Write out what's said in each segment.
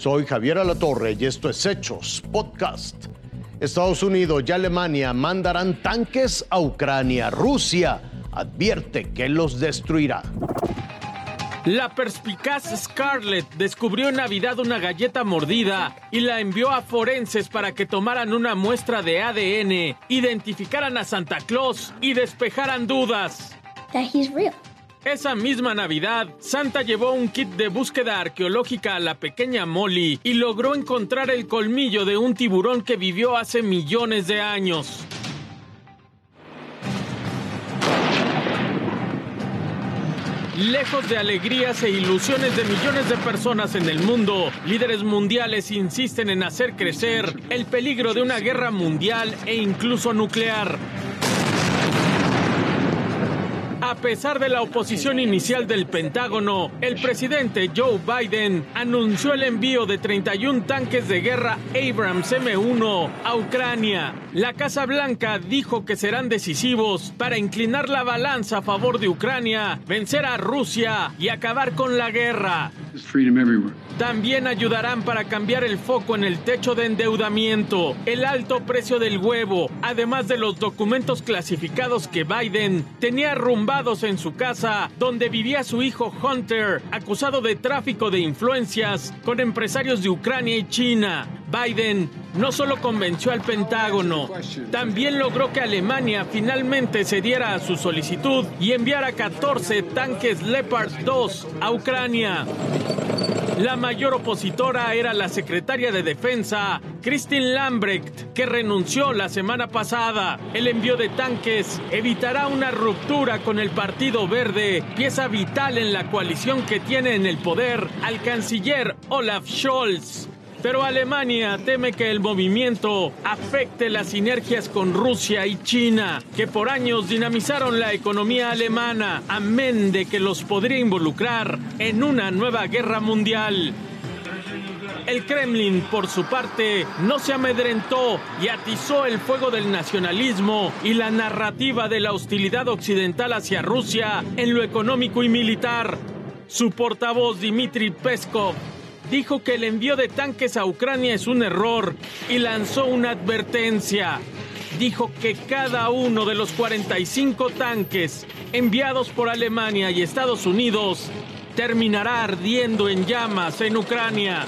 Soy Javier Alatorre y esto es Hechos Podcast. Estados Unidos y Alemania mandarán tanques a Ucrania. Rusia advierte que los destruirá. La perspicaz Scarlett descubrió en Navidad una galleta mordida y la envió a forenses para que tomaran una muestra de ADN, identificaran a Santa Claus y despejaran dudas. Esa misma Navidad, Santa llevó un kit de búsqueda arqueológica a la pequeña Molly y logró encontrar el colmillo de un tiburón que vivió hace millones de años. Lejos de alegrías e ilusiones de millones de personas en el mundo, líderes mundiales insisten en hacer crecer el peligro de una guerra mundial e incluso nuclear. A pesar de la oposición inicial del Pentágono, el presidente Joe Biden anunció el envío de 31 tanques de guerra Abrams M1 a Ucrania. La Casa Blanca dijo que serán decisivos para inclinar la balanza a favor de Ucrania, vencer a Rusia y acabar con la guerra. También ayudarán para cambiar el foco en el techo de endeudamiento, el alto precio del huevo, además de los documentos clasificados que Biden tenía arrumbados en su casa, donde vivía su hijo Hunter, acusado de tráfico de influencias con empresarios de Ucrania y China. Biden no solo convenció al Pentágono, también logró que Alemania finalmente cediera a su solicitud y enviara 14 tanques Leopard 2 a Ucrania. La mayor opositora era la secretaria de Defensa, Christine Lambrecht, que renunció la semana pasada. El envío de tanques evitará una ruptura con el Partido Verde, pieza vital en la coalición que tiene en el poder al canciller Olaf Scholz. Pero Alemania teme que el movimiento afecte las sinergias con Rusia y China, que por años dinamizaron la economía alemana, amén de que los podría involucrar en una nueva guerra mundial. El Kremlin, por su parte, no se amedrentó y atizó el fuego del nacionalismo y la narrativa de la hostilidad occidental hacia Rusia en lo económico y militar. Su portavoz Dmitry Peskov dijo que el envío de tanques a Ucrania es un error y lanzó una advertencia. Dijo que cada uno de los 45 tanques enviados por Alemania y Estados Unidos terminará ardiendo en llamas en Ucrania.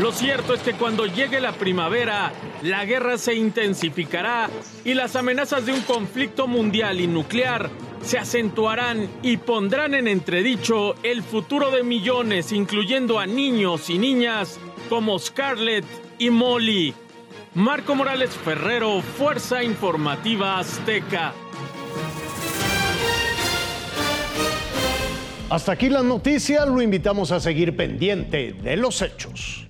Lo cierto es que cuando llegue la primavera, la guerra se intensificará y las amenazas de un conflicto mundial y nuclear se acentuarán y pondrán en entredicho el futuro de millones, incluyendo a niños y niñas como Scarlett y Molly. Marco Morales Ferrero, Fuerza Informativa Azteca. Hasta aquí la noticia, lo invitamos a seguir pendiente de los hechos.